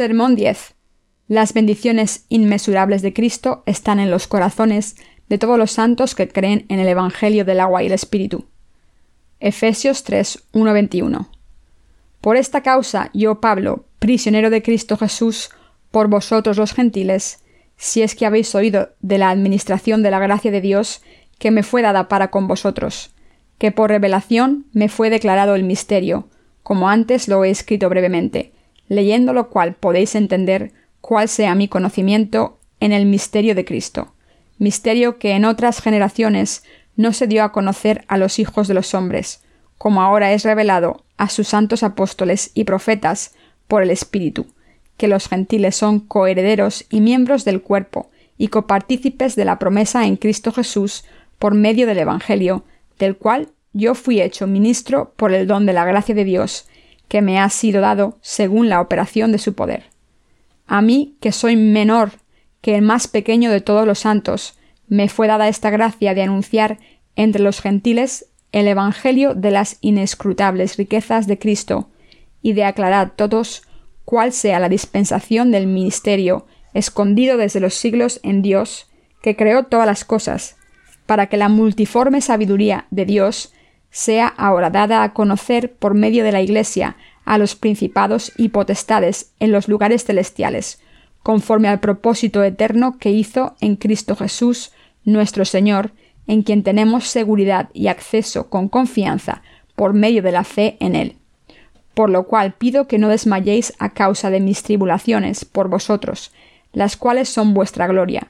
Sermón 10. Las bendiciones inmesurables de Cristo están en los corazones de todos los santos que creen en el Evangelio del agua y el Espíritu. Efesios 3, 1-21. Por esta causa yo, Pablo, prisionero de Cristo Jesús, por vosotros los gentiles, si es que habéis oído de la administración de la gracia de Dios que me fue dada para con vosotros, que por revelación me fue declarado el misterio, como antes lo he escrito brevemente, leyendo lo cual podéis entender cuál sea mi conocimiento en el misterio de Cristo, misterio que en otras generaciones no se dio a conocer a los hijos de los hombres, como ahora es revelado a sus santos apóstoles y profetas por el Espíritu, que los gentiles son coherederos y miembros del cuerpo, y copartícipes de la promesa en Cristo Jesús por medio del Evangelio, del cual yo fui hecho ministro por el don de la gracia de Dios, que me ha sido dado según la operación de su poder. A mí, que soy menor que el más pequeño de todos los santos, me fue dada esta gracia de anunciar entre los gentiles el Evangelio de las inescrutables riquezas de Cristo, y de aclarar todos cuál sea la dispensación del ministerio escondido desde los siglos en Dios, que creó todas las cosas, para que la multiforme sabiduría de Dios sea ahora dada a conocer por medio de la Iglesia a los principados y potestades en los lugares celestiales, conforme al propósito eterno que hizo en Cristo Jesús, nuestro Señor, en quien tenemos seguridad y acceso con confianza por medio de la fe en Él. Por lo cual pido que no desmayéis a causa de mis tribulaciones por vosotros, las cuales son vuestra gloria.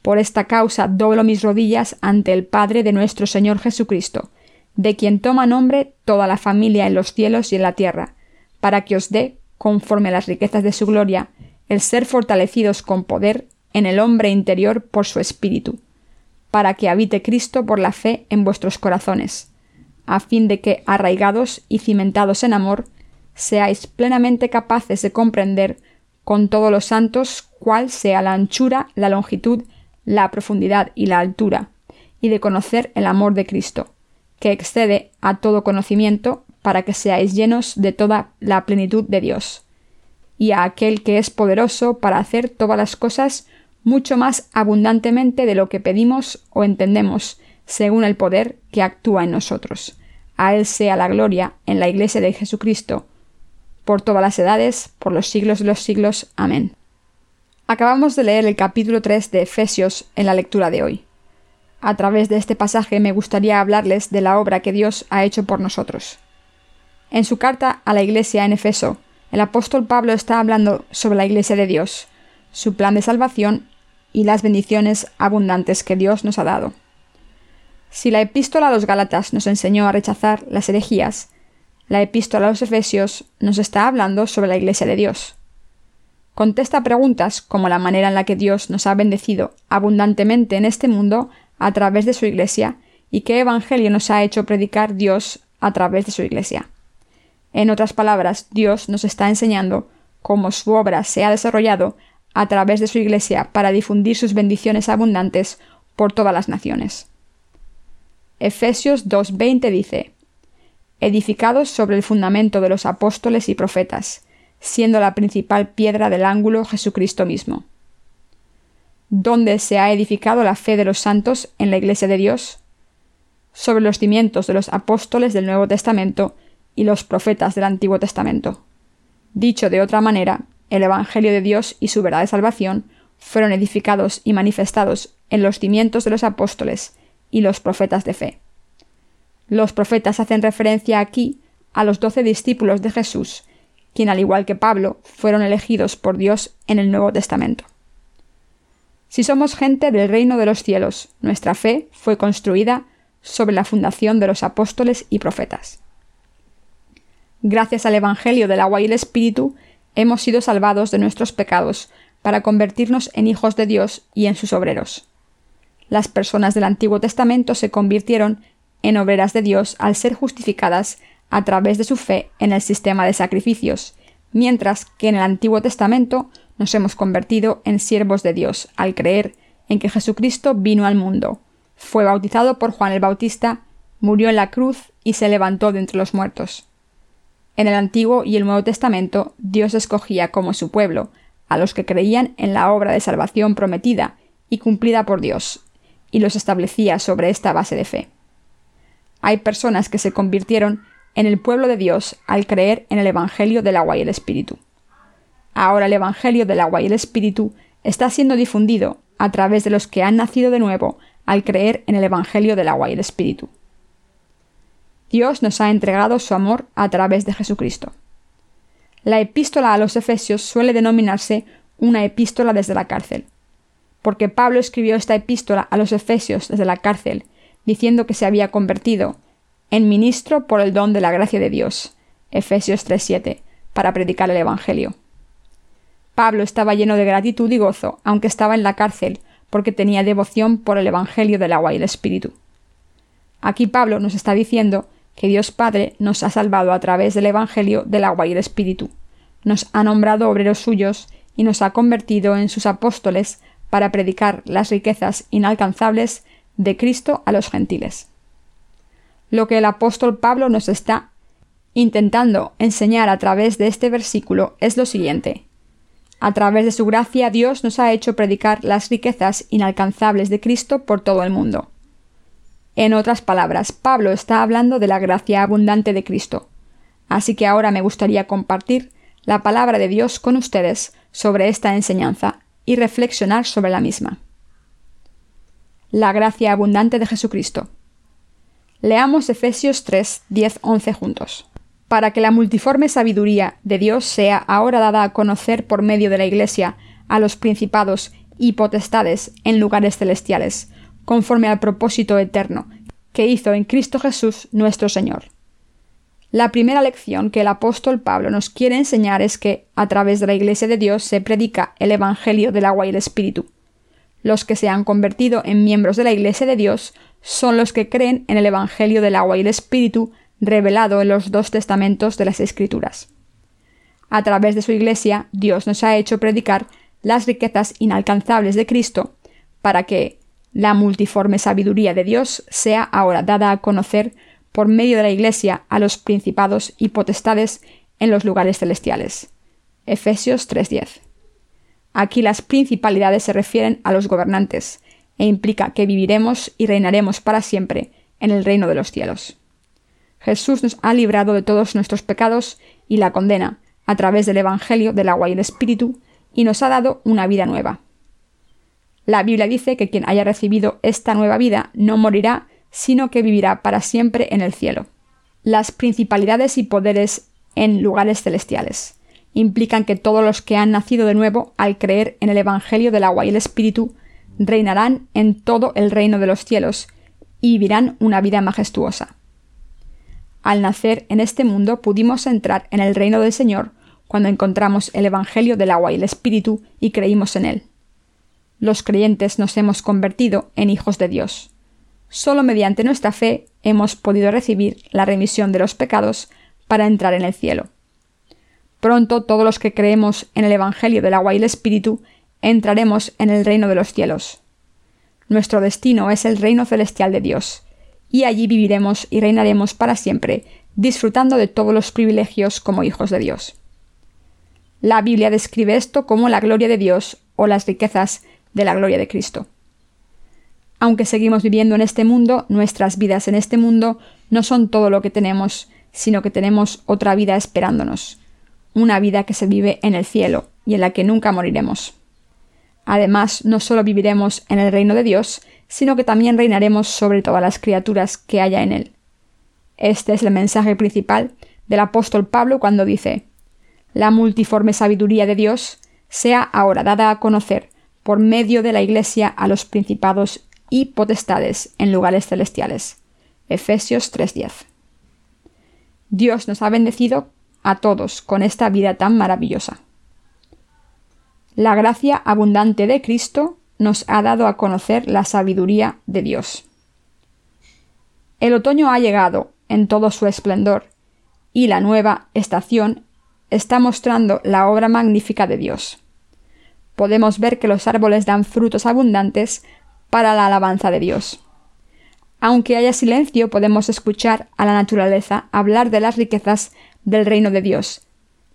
Por esta causa doblo mis rodillas ante el Padre de nuestro Señor Jesucristo, de quien toma nombre toda la familia en los cielos y en la tierra, para que os dé, conforme a las riquezas de su gloria, el ser fortalecidos con poder en el hombre interior por su espíritu, para que habite Cristo por la fe en vuestros corazones, a fin de que, arraigados y cimentados en amor, seáis plenamente capaces de comprender con todos los santos cuál sea la anchura, la longitud, la profundidad y la altura, y de conocer el amor de Cristo, que excede a todo conocimiento, para que seáis llenos de toda la plenitud de Dios. Y a aquel que es poderoso para hacer todas las cosas mucho más abundantemente de lo que pedimos o entendemos, según el poder que actúa en nosotros. A Él sea la gloria en la Iglesia de Jesucristo, por todas las edades, por los siglos de los siglos. Amén. Acabamos de leer el capítulo 3 de Efesios en la lectura de hoy. A través de este pasaje me gustaría hablarles de la obra que Dios ha hecho por nosotros. En su carta a la iglesia en Efeso, el apóstol Pablo está hablando sobre la iglesia de Dios, su plan de salvación y las bendiciones abundantes que Dios nos ha dado. Si la epístola a los Gálatas nos enseñó a rechazar las herejías, la epístola a los Efesios nos está hablando sobre la iglesia de Dios. Contesta preguntas como la manera en la que Dios nos ha bendecido abundantemente en este mundo a través de su Iglesia y qué Evangelio nos ha hecho predicar Dios a través de su Iglesia. En otras palabras, Dios nos está enseñando cómo su obra se ha desarrollado a través de su Iglesia para difundir sus bendiciones abundantes por todas las naciones. Efesios 2.20 dice, edificados sobre el fundamento de los apóstoles y profetas, siendo la principal piedra del ángulo Jesucristo mismo ¿Dónde se ha edificado la fe de los santos en la Iglesia de Dios? Sobre los cimientos de los apóstoles del Nuevo Testamento y los profetas del Antiguo Testamento. Dicho de otra manera, el Evangelio de Dios y su verdad de salvación fueron edificados y manifestados en los cimientos de los apóstoles y los profetas de fe. Los profetas hacen referencia aquí a los doce discípulos de Jesús, quien al igual que Pablo fueron elegidos por Dios en el Nuevo Testamento. Si somos gente del reino de los cielos, nuestra fe fue construida sobre la fundación de los apóstoles y profetas. Gracias al Evangelio del agua y el Espíritu, hemos sido salvados de nuestros pecados para convertirnos en hijos de Dios y en sus obreros. Las personas del Antiguo Testamento se convirtieron en obreras de Dios al ser justificadas a través de su fe en el sistema de sacrificios, mientras que en el Antiguo Testamento nos hemos convertido en siervos de Dios al creer en que Jesucristo vino al mundo, fue bautizado por Juan el Bautista, murió en la cruz y se levantó de entre los muertos. En el Antiguo y el Nuevo Testamento, Dios escogía como su pueblo a los que creían en la obra de salvación prometida y cumplida por Dios, y los establecía sobre esta base de fe. Hay personas que se convirtieron en el pueblo de Dios al creer en el Evangelio del agua y el Espíritu. Ahora el Evangelio del agua y el Espíritu está siendo difundido a través de los que han nacido de nuevo al creer en el Evangelio del agua y el Espíritu. Dios nos ha entregado su amor a través de Jesucristo. La epístola a los Efesios suele denominarse una epístola desde la cárcel, porque Pablo escribió esta epístola a los Efesios desde la cárcel, diciendo que se había convertido en ministro por el don de la gracia de Dios, Efesios 3:7, para predicar el Evangelio. Pablo estaba lleno de gratitud y gozo, aunque estaba en la cárcel, porque tenía devoción por el Evangelio del agua y el Espíritu. Aquí Pablo nos está diciendo que Dios Padre nos ha salvado a través del Evangelio del agua y el Espíritu, nos ha nombrado obreros suyos y nos ha convertido en sus apóstoles para predicar las riquezas inalcanzables de Cristo a los gentiles. Lo que el apóstol Pablo nos está intentando enseñar a través de este versículo es lo siguiente. A través de su gracia Dios nos ha hecho predicar las riquezas inalcanzables de Cristo por todo el mundo. En otras palabras, Pablo está hablando de la gracia abundante de Cristo. Así que ahora me gustaría compartir la palabra de Dios con ustedes sobre esta enseñanza y reflexionar sobre la misma. La gracia abundante de Jesucristo. Leamos Efesios 3, 10, 11 juntos para que la multiforme sabiduría de Dios sea ahora dada a conocer por medio de la Iglesia a los principados y potestades en lugares celestiales, conforme al propósito eterno que hizo en Cristo Jesús nuestro Señor. La primera lección que el apóstol Pablo nos quiere enseñar es que, a través de la Iglesia de Dios, se predica el Evangelio del agua y el Espíritu. Los que se han convertido en miembros de la Iglesia de Dios son los que creen en el Evangelio del agua y el Espíritu revelado en los dos testamentos de las Escrituras. A través de su Iglesia, Dios nos ha hecho predicar las riquezas inalcanzables de Cristo, para que la multiforme sabiduría de Dios sea ahora dada a conocer por medio de la Iglesia a los principados y potestades en los lugares celestiales. Efesios 3:10. Aquí las principalidades se refieren a los gobernantes, e implica que viviremos y reinaremos para siempre en el reino de los cielos. Jesús nos ha librado de todos nuestros pecados y la condena, a través del Evangelio del agua y el Espíritu, y nos ha dado una vida nueva. La Biblia dice que quien haya recibido esta nueva vida no morirá, sino que vivirá para siempre en el cielo. Las principalidades y poderes en lugares celestiales implican que todos los que han nacido de nuevo al creer en el Evangelio del agua y el Espíritu reinarán en todo el reino de los cielos y vivirán una vida majestuosa. Al nacer en este mundo pudimos entrar en el reino del Señor cuando encontramos el Evangelio del agua y el Espíritu y creímos en él. Los creyentes nos hemos convertido en hijos de Dios. Solo mediante nuestra fe hemos podido recibir la remisión de los pecados para entrar en el cielo. Pronto todos los que creemos en el Evangelio del agua y el Espíritu entraremos en el reino de los cielos. Nuestro destino es el reino celestial de Dios, y allí viviremos y reinaremos para siempre, disfrutando de todos los privilegios como hijos de Dios. La Biblia describe esto como la gloria de Dios o las riquezas de la gloria de Cristo. Aunque seguimos viviendo en este mundo, nuestras vidas en este mundo no son todo lo que tenemos, sino que tenemos otra vida esperándonos, una vida que se vive en el cielo y en la que nunca moriremos. Además, no solo viviremos en el reino de Dios, sino que también reinaremos sobre todas las criaturas que haya en él. Este es el mensaje principal del apóstol Pablo cuando dice La multiforme sabiduría de Dios sea ahora dada a conocer por medio de la Iglesia a los principados y potestades en lugares celestiales. Efesios 3:10. Dios nos ha bendecido a todos con esta vida tan maravillosa. La gracia abundante de Cristo nos ha dado a conocer la sabiduría de Dios. El otoño ha llegado en todo su esplendor, y la nueva estación está mostrando la obra magnífica de Dios. Podemos ver que los árboles dan frutos abundantes para la alabanza de Dios. Aunque haya silencio, podemos escuchar a la naturaleza hablar de las riquezas del reino de Dios,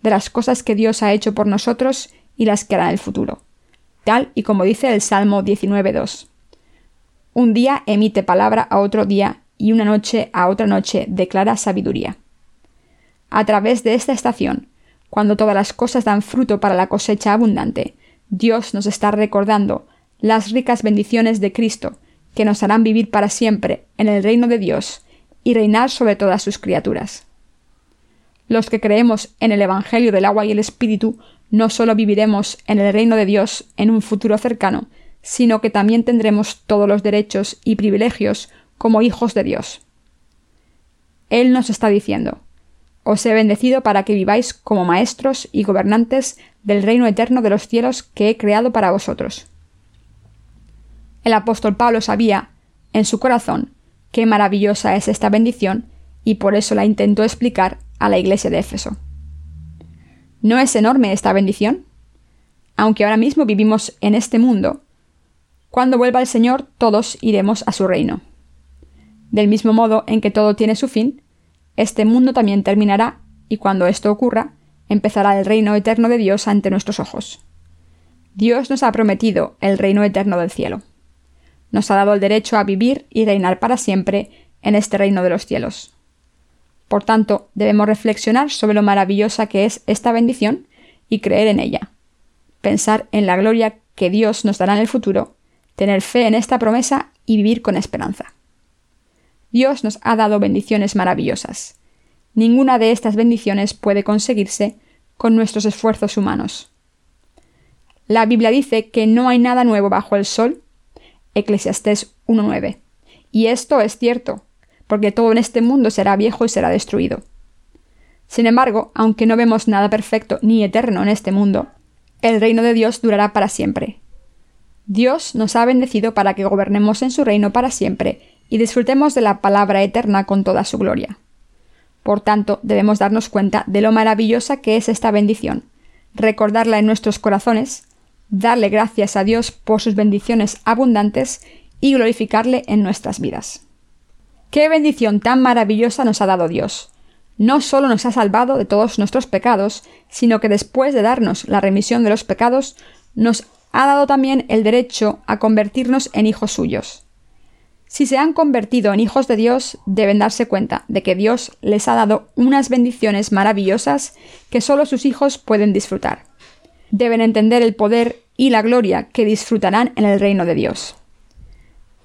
de las cosas que Dios ha hecho por nosotros y las que hará en el futuro, y como dice el Salmo 19.2. Un día emite palabra a otro día y una noche a otra noche declara sabiduría. A través de esta estación, cuando todas las cosas dan fruto para la cosecha abundante, Dios nos está recordando las ricas bendiciones de Cristo, que nos harán vivir para siempre en el reino de Dios y reinar sobre todas sus criaturas. Los que creemos en el Evangelio del agua y el Espíritu no solo viviremos en el reino de Dios en un futuro cercano, sino que también tendremos todos los derechos y privilegios como hijos de Dios. Él nos está diciendo, os he bendecido para que viváis como maestros y gobernantes del reino eterno de los cielos que he creado para vosotros. El apóstol Pablo sabía, en su corazón, qué maravillosa es esta bendición, y por eso la intentó explicar a la iglesia de Éfeso. ¿No es enorme esta bendición? Aunque ahora mismo vivimos en este mundo, cuando vuelva el Señor todos iremos a su reino. Del mismo modo en que todo tiene su fin, este mundo también terminará, y cuando esto ocurra, empezará el reino eterno de Dios ante nuestros ojos. Dios nos ha prometido el reino eterno del cielo. Nos ha dado el derecho a vivir y reinar para siempre en este reino de los cielos. Por tanto, debemos reflexionar sobre lo maravillosa que es esta bendición y creer en ella. Pensar en la gloria que Dios nos dará en el futuro, tener fe en esta promesa y vivir con esperanza. Dios nos ha dado bendiciones maravillosas. Ninguna de estas bendiciones puede conseguirse con nuestros esfuerzos humanos. La Biblia dice que no hay nada nuevo bajo el sol, Eclesiastés 1.9. Y esto es cierto, porque todo en este mundo será viejo y será destruido. Sin embargo, aunque no vemos nada perfecto ni eterno en este mundo, el reino de Dios durará para siempre. Dios nos ha bendecido para que gobernemos en su reino para siempre y disfrutemos de la palabra eterna con toda su gloria. Por tanto, debemos darnos cuenta de lo maravillosa que es esta bendición, recordarla en nuestros corazones, darle gracias a Dios por sus bendiciones abundantes y glorificarle en nuestras vidas. Qué bendición tan maravillosa nos ha dado Dios. No solo nos ha salvado de todos nuestros pecados, sino que después de darnos la remisión de los pecados, nos ha dado también el derecho a convertirnos en hijos suyos. Si se han convertido en hijos de Dios, deben darse cuenta de que Dios les ha dado unas bendiciones maravillosas que solo sus hijos pueden disfrutar. Deben entender el poder y la gloria que disfrutarán en el reino de Dios.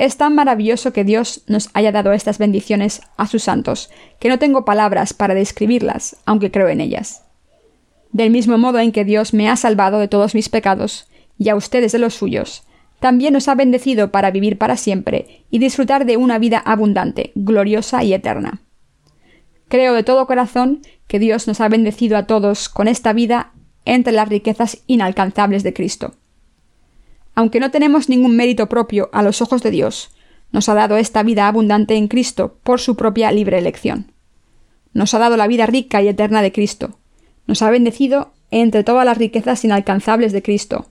Es tan maravilloso que Dios nos haya dado estas bendiciones a sus santos, que no tengo palabras para describirlas, aunque creo en ellas. Del mismo modo en que Dios me ha salvado de todos mis pecados, y a ustedes de los suyos, también nos ha bendecido para vivir para siempre y disfrutar de una vida abundante, gloriosa y eterna. Creo de todo corazón que Dios nos ha bendecido a todos con esta vida entre las riquezas inalcanzables de Cristo. Aunque no tenemos ningún mérito propio a los ojos de Dios, nos ha dado esta vida abundante en Cristo por su propia libre elección. Nos ha dado la vida rica y eterna de Cristo. Nos ha bendecido entre todas las riquezas inalcanzables de Cristo.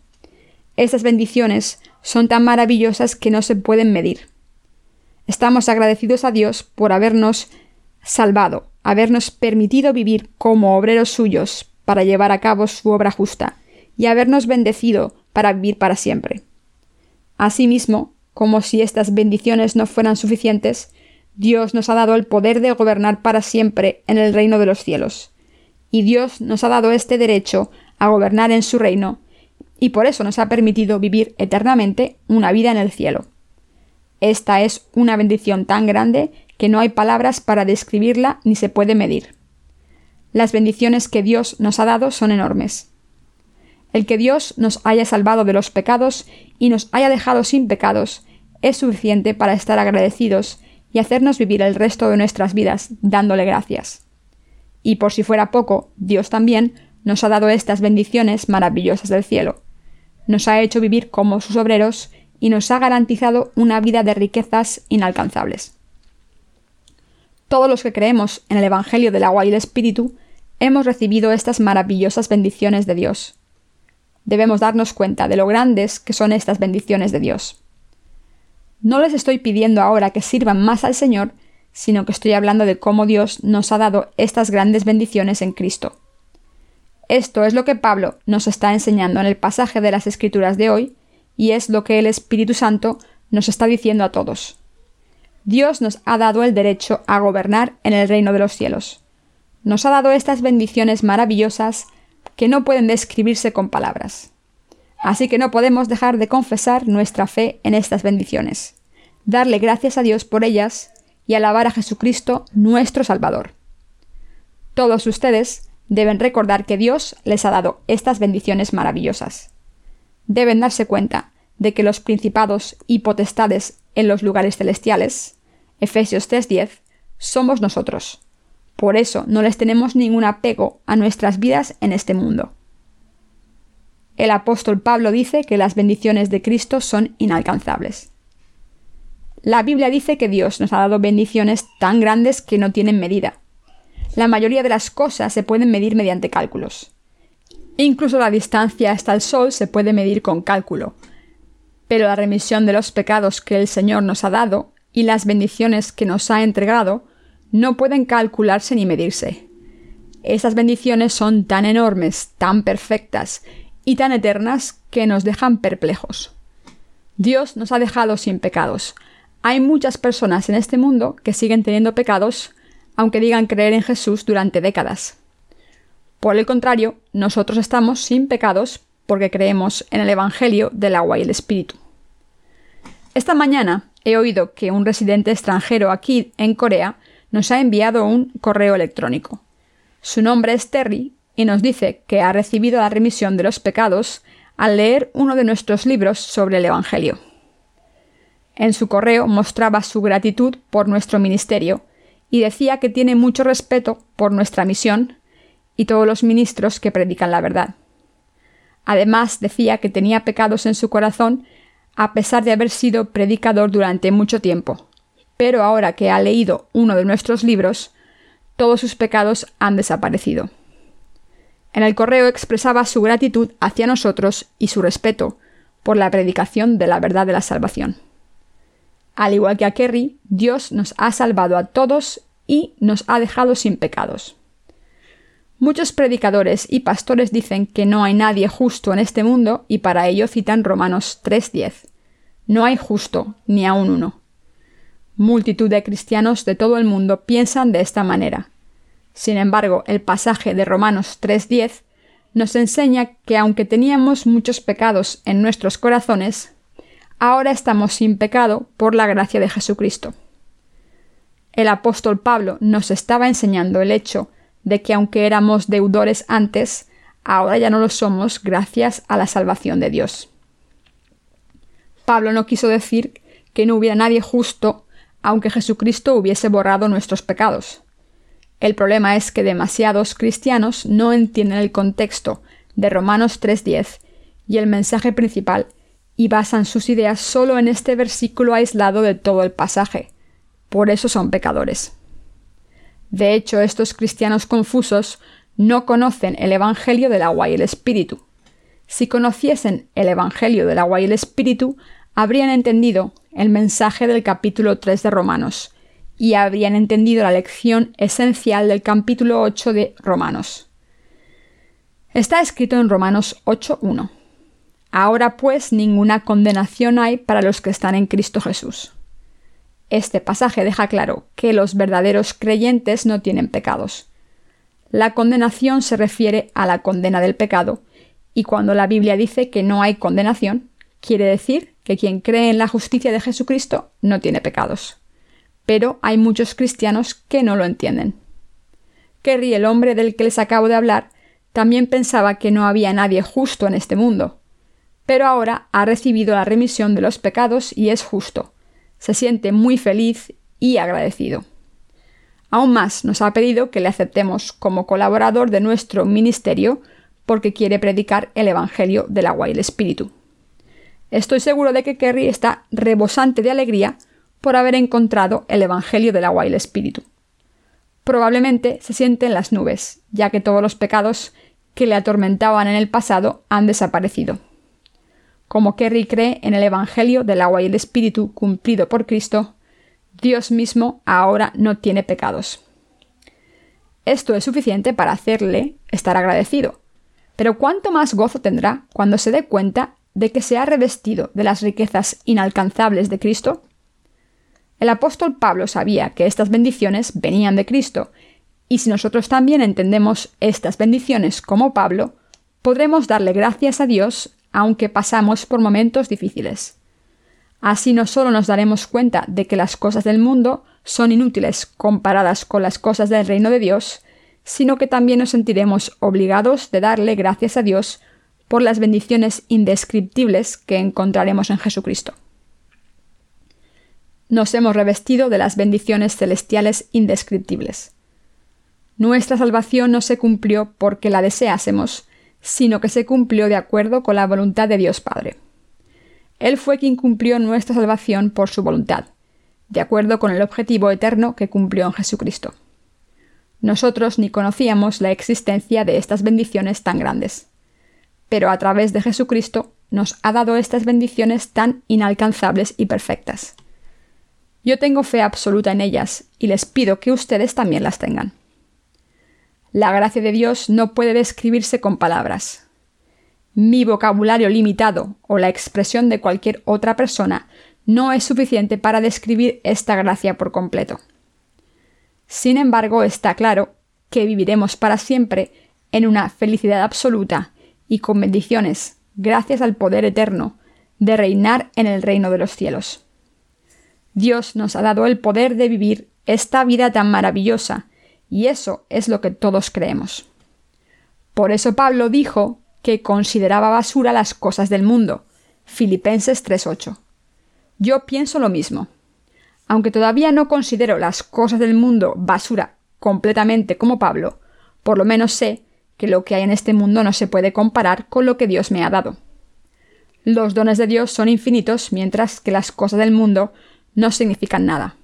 Estas bendiciones son tan maravillosas que no se pueden medir. Estamos agradecidos a Dios por habernos salvado, habernos permitido vivir como obreros suyos para llevar a cabo su obra justa, y habernos bendecido para vivir para siempre. Asimismo, como si estas bendiciones no fueran suficientes, Dios nos ha dado el poder de gobernar para siempre en el reino de los cielos. Y Dios nos ha dado este derecho a gobernar en su reino y por eso nos ha permitido vivir eternamente una vida en el cielo. Esta es una bendición tan grande que no hay palabras para describirla ni se puede medir. Las bendiciones que Dios nos ha dado son enormes. El que Dios nos haya salvado de los pecados y nos haya dejado sin pecados es suficiente para estar agradecidos y hacernos vivir el resto de nuestras vidas dándole gracias. Y por si fuera poco, Dios también nos ha dado estas bendiciones maravillosas del cielo nos ha hecho vivir como sus obreros y nos ha garantizado una vida de riquezas inalcanzables. Todos los que creemos en el Evangelio del agua y el Espíritu hemos recibido estas maravillosas bendiciones de Dios. Debemos darnos cuenta de lo grandes que son estas bendiciones de Dios. No les estoy pidiendo ahora que sirvan más al Señor, sino que estoy hablando de cómo Dios nos ha dado estas grandes bendiciones en Cristo. Esto es lo que Pablo nos está enseñando en el pasaje de las Escrituras de hoy, y es lo que el Espíritu Santo nos está diciendo a todos. Dios nos ha dado el derecho a gobernar en el reino de los cielos. Nos ha dado estas bendiciones maravillosas que no pueden describirse con palabras. Así que no podemos dejar de confesar nuestra fe en estas bendiciones, darle gracias a Dios por ellas y alabar a Jesucristo nuestro Salvador. Todos ustedes deben recordar que Dios les ha dado estas bendiciones maravillosas. Deben darse cuenta de que los principados y potestades en los lugares celestiales, Efesios 3:10, somos nosotros. Por eso no les tenemos ningún apego a nuestras vidas en este mundo. El apóstol Pablo dice que las bendiciones de Cristo son inalcanzables. La Biblia dice que Dios nos ha dado bendiciones tan grandes que no tienen medida. La mayoría de las cosas se pueden medir mediante cálculos. Incluso la distancia hasta el Sol se puede medir con cálculo. Pero la remisión de los pecados que el Señor nos ha dado y las bendiciones que nos ha entregado no pueden calcularse ni medirse. Esas bendiciones son tan enormes, tan perfectas y tan eternas que nos dejan perplejos. Dios nos ha dejado sin pecados. Hay muchas personas en este mundo que siguen teniendo pecados, aunque digan creer en Jesús durante décadas. Por el contrario, nosotros estamos sin pecados porque creemos en el Evangelio del agua y el Espíritu. Esta mañana he oído que un residente extranjero aquí en Corea nos ha enviado un correo electrónico. Su nombre es Terry y nos dice que ha recibido la remisión de los pecados al leer uno de nuestros libros sobre el Evangelio. En su correo mostraba su gratitud por nuestro ministerio y decía que tiene mucho respeto por nuestra misión y todos los ministros que predican la verdad. Además decía que tenía pecados en su corazón a pesar de haber sido predicador durante mucho tiempo, pero ahora que ha leído uno de nuestros libros, todos sus pecados han desaparecido. En el correo expresaba su gratitud hacia nosotros y su respeto por la predicación de la verdad de la salvación. Al igual que a Kerry, Dios nos ha salvado a todos y nos ha dejado sin pecados. Muchos predicadores y pastores dicen que no hay nadie justo en este mundo y para ello citan Romanos 3.10. No hay justo, ni aun uno. Multitud de cristianos de todo el mundo piensan de esta manera. Sin embargo, el pasaje de Romanos 3.10 nos enseña que aunque teníamos muchos pecados en nuestros corazones, ahora estamos sin pecado por la gracia de Jesucristo. El apóstol Pablo nos estaba enseñando el hecho de que aunque éramos deudores antes, ahora ya no lo somos gracias a la salvación de Dios. Pablo no quiso decir que no hubiera nadie justo aunque Jesucristo hubiese borrado nuestros pecados. El problema es que demasiados cristianos no entienden el contexto de Romanos 3.10 y el mensaje principal y basan sus ideas solo en este versículo aislado de todo el pasaje. Por eso son pecadores. De hecho, estos cristianos confusos no conocen el Evangelio del agua y el Espíritu. Si conociesen el Evangelio del agua y el Espíritu, habrían entendido el mensaje del capítulo 3 de Romanos y habrían entendido la lección esencial del capítulo 8 de Romanos. Está escrito en Romanos 8.1. Ahora pues ninguna condenación hay para los que están en Cristo Jesús. Este pasaje deja claro que los verdaderos creyentes no tienen pecados. La condenación se refiere a la condena del pecado, y cuando la Biblia dice que no hay condenación, quiere decir que quien cree en la justicia de Jesucristo no tiene pecados. Pero hay muchos cristianos que no lo entienden. Kerry, el hombre del que les acabo de hablar, también pensaba que no había nadie justo en este mundo, pero ahora ha recibido la remisión de los pecados y es justo. Se siente muy feliz y agradecido. Aún más nos ha pedido que le aceptemos como colaborador de nuestro ministerio porque quiere predicar el Evangelio del agua y el Espíritu. Estoy seguro de que Kerry está rebosante de alegría por haber encontrado el Evangelio del agua y el Espíritu. Probablemente se siente en las nubes, ya que todos los pecados que le atormentaban en el pasado han desaparecido como Kerry cree en el Evangelio del agua y el Espíritu cumplido por Cristo, Dios mismo ahora no tiene pecados. Esto es suficiente para hacerle estar agradecido. Pero cuánto más gozo tendrá cuando se dé cuenta de que se ha revestido de las riquezas inalcanzables de Cristo? El apóstol Pablo sabía que estas bendiciones venían de Cristo, y si nosotros también entendemos estas bendiciones como Pablo, podremos darle gracias a Dios aunque pasamos por momentos difíciles. Así no solo nos daremos cuenta de que las cosas del mundo son inútiles comparadas con las cosas del reino de Dios, sino que también nos sentiremos obligados de darle gracias a Dios por las bendiciones indescriptibles que encontraremos en Jesucristo. Nos hemos revestido de las bendiciones celestiales indescriptibles. Nuestra salvación no se cumplió porque la deseásemos, sino que se cumplió de acuerdo con la voluntad de Dios Padre. Él fue quien cumplió nuestra salvación por su voluntad, de acuerdo con el objetivo eterno que cumplió en Jesucristo. Nosotros ni conocíamos la existencia de estas bendiciones tan grandes pero a través de Jesucristo nos ha dado estas bendiciones tan inalcanzables y perfectas. Yo tengo fe absoluta en ellas y les pido que ustedes también las tengan. La gracia de Dios no puede describirse con palabras. Mi vocabulario limitado o la expresión de cualquier otra persona no es suficiente para describir esta gracia por completo. Sin embargo, está claro que viviremos para siempre en una felicidad absoluta y con bendiciones, gracias al poder eterno, de reinar en el reino de los cielos. Dios nos ha dado el poder de vivir esta vida tan maravillosa, y eso es lo que todos creemos. Por eso Pablo dijo que consideraba basura las cosas del mundo. Filipenses 3:8. Yo pienso lo mismo. Aunque todavía no considero las cosas del mundo basura completamente como Pablo, por lo menos sé que lo que hay en este mundo no se puede comparar con lo que Dios me ha dado. Los dones de Dios son infinitos, mientras que las cosas del mundo no significan nada.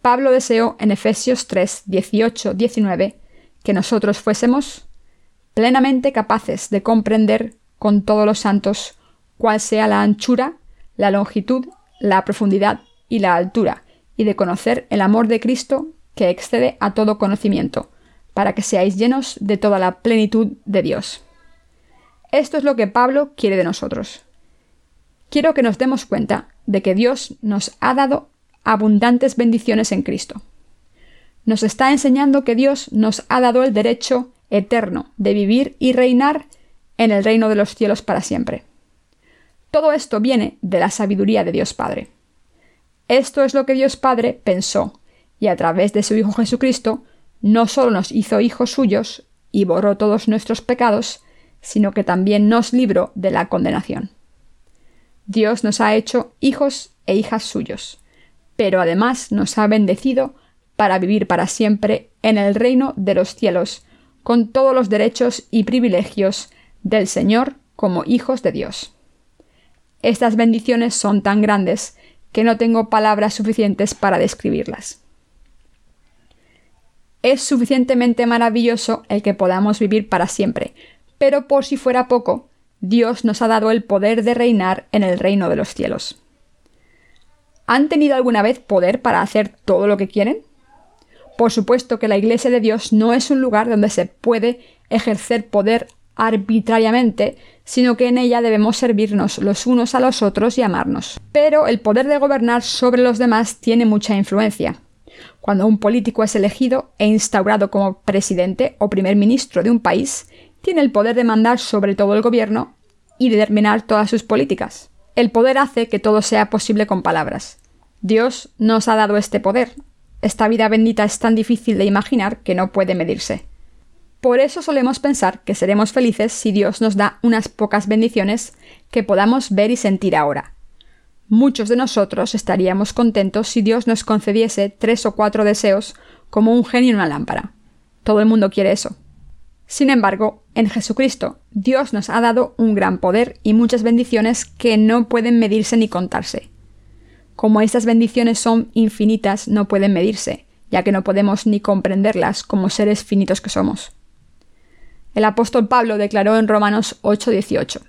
Pablo deseó en Efesios 3, 18, 19 que nosotros fuésemos plenamente capaces de comprender con todos los santos cuál sea la anchura, la longitud, la profundidad y la altura, y de conocer el amor de Cristo que excede a todo conocimiento, para que seáis llenos de toda la plenitud de Dios. Esto es lo que Pablo quiere de nosotros. Quiero que nos demos cuenta de que Dios nos ha dado abundantes bendiciones en Cristo. Nos está enseñando que Dios nos ha dado el derecho eterno de vivir y reinar en el reino de los cielos para siempre. Todo esto viene de la sabiduría de Dios Padre. Esto es lo que Dios Padre pensó, y a través de su Hijo Jesucristo no solo nos hizo hijos suyos y borró todos nuestros pecados, sino que también nos libró de la condenación. Dios nos ha hecho hijos e hijas suyos, pero además nos ha bendecido para vivir para siempre en el reino de los cielos, con todos los derechos y privilegios del Señor como hijos de Dios. Estas bendiciones son tan grandes que no tengo palabras suficientes para describirlas. Es suficientemente maravilloso el que podamos vivir para siempre, pero por si fuera poco, Dios nos ha dado el poder de reinar en el reino de los cielos. ¿Han tenido alguna vez poder para hacer todo lo que quieren? Por supuesto que la Iglesia de Dios no es un lugar donde se puede ejercer poder arbitrariamente, sino que en ella debemos servirnos los unos a los otros y amarnos. Pero el poder de gobernar sobre los demás tiene mucha influencia. Cuando un político es elegido e instaurado como presidente o primer ministro de un país, tiene el poder de mandar sobre todo el gobierno y determinar todas sus políticas. El poder hace que todo sea posible con palabras. Dios nos ha dado este poder. Esta vida bendita es tan difícil de imaginar que no puede medirse. Por eso solemos pensar que seremos felices si Dios nos da unas pocas bendiciones que podamos ver y sentir ahora, Muchos de nosotros estaríamos contentos si Dios nos concediese tres o cuatro deseos como un genio en una lámpara. Todo el mundo quiere eso. Sin embargo, en Jesucristo, Dios nos ha dado un gran poder y muchas bendiciones que no pueden medirse ni contarse. Como estas bendiciones son infinitas, no pueden medirse, ya que no podemos ni comprenderlas como seres finitos que somos. El apóstol Pablo declaró en Romanos 8:18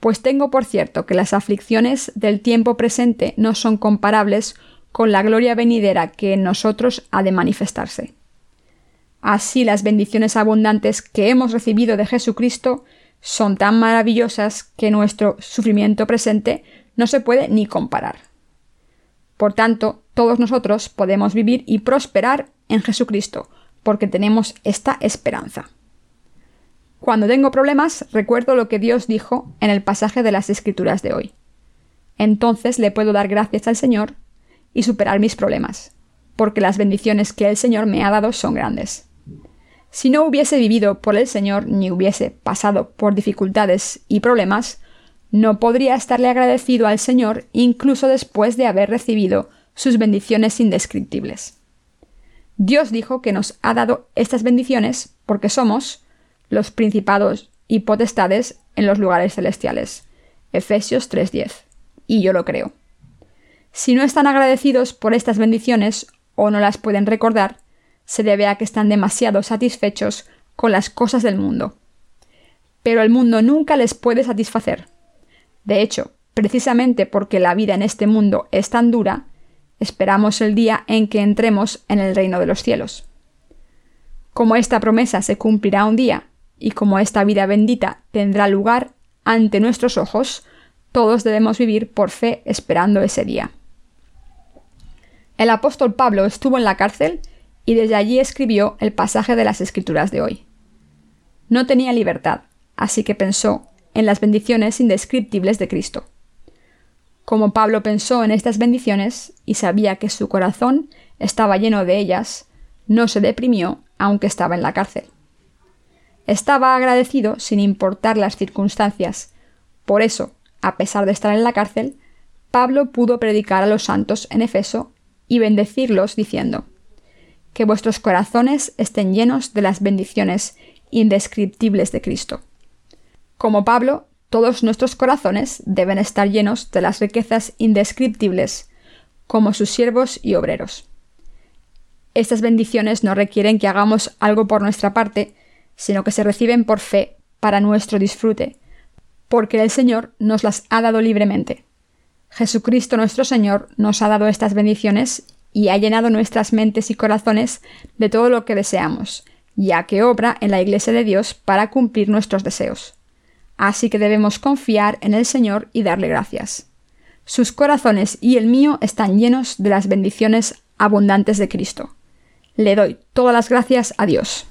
pues tengo por cierto que las aflicciones del tiempo presente no son comparables con la gloria venidera que en nosotros ha de manifestarse. Así las bendiciones abundantes que hemos recibido de Jesucristo son tan maravillosas que nuestro sufrimiento presente no se puede ni comparar. Por tanto, todos nosotros podemos vivir y prosperar en Jesucristo, porque tenemos esta esperanza. Cuando tengo problemas, recuerdo lo que Dios dijo en el pasaje de las Escrituras de hoy. Entonces le puedo dar gracias al Señor y superar mis problemas, porque las bendiciones que el Señor me ha dado son grandes. Si no hubiese vivido por el Señor ni hubiese pasado por dificultades y problemas, no podría estarle agradecido al Señor incluso después de haber recibido sus bendiciones indescriptibles. Dios dijo que nos ha dado estas bendiciones porque somos los principados y potestades en los lugares celestiales. Efesios 3:10. Y yo lo creo. Si no están agradecidos por estas bendiciones o no las pueden recordar, se debe a que están demasiado satisfechos con las cosas del mundo. Pero el mundo nunca les puede satisfacer. De hecho, precisamente porque la vida en este mundo es tan dura, esperamos el día en que entremos en el reino de los cielos. Como esta promesa se cumplirá un día, y como esta vida bendita tendrá lugar ante nuestros ojos, todos debemos vivir por fe esperando ese día. El apóstol Pablo estuvo en la cárcel y desde allí escribió el pasaje de las Escrituras de hoy. No tenía libertad, así que pensó en las bendiciones indescriptibles de Cristo. Como Pablo pensó en estas bendiciones y sabía que su corazón estaba lleno de ellas, no se deprimió aunque estaba en la cárcel. Estaba agradecido sin importar las circunstancias. Por eso, a pesar de estar en la cárcel, Pablo pudo predicar a los santos en Efeso y bendecirlos diciendo, que vuestros corazones estén llenos de las bendiciones indescriptibles de Cristo. Como Pablo, todos nuestros corazones deben estar llenos de las riquezas indescriptibles, como sus siervos y obreros. Estas bendiciones no requieren que hagamos algo por nuestra parte, sino que se reciben por fe para nuestro disfrute, porque el Señor nos las ha dado libremente. Jesucristo nuestro Señor nos ha dado estas bendiciones y ha llenado nuestras mentes y corazones de todo lo que deseamos, ya que obra en la Iglesia de Dios para cumplir nuestros deseos. Así que debemos confiar en el Señor y darle gracias. Sus corazones y el mío están llenos de las bendiciones abundantes de Cristo. Le doy todas las gracias a Dios.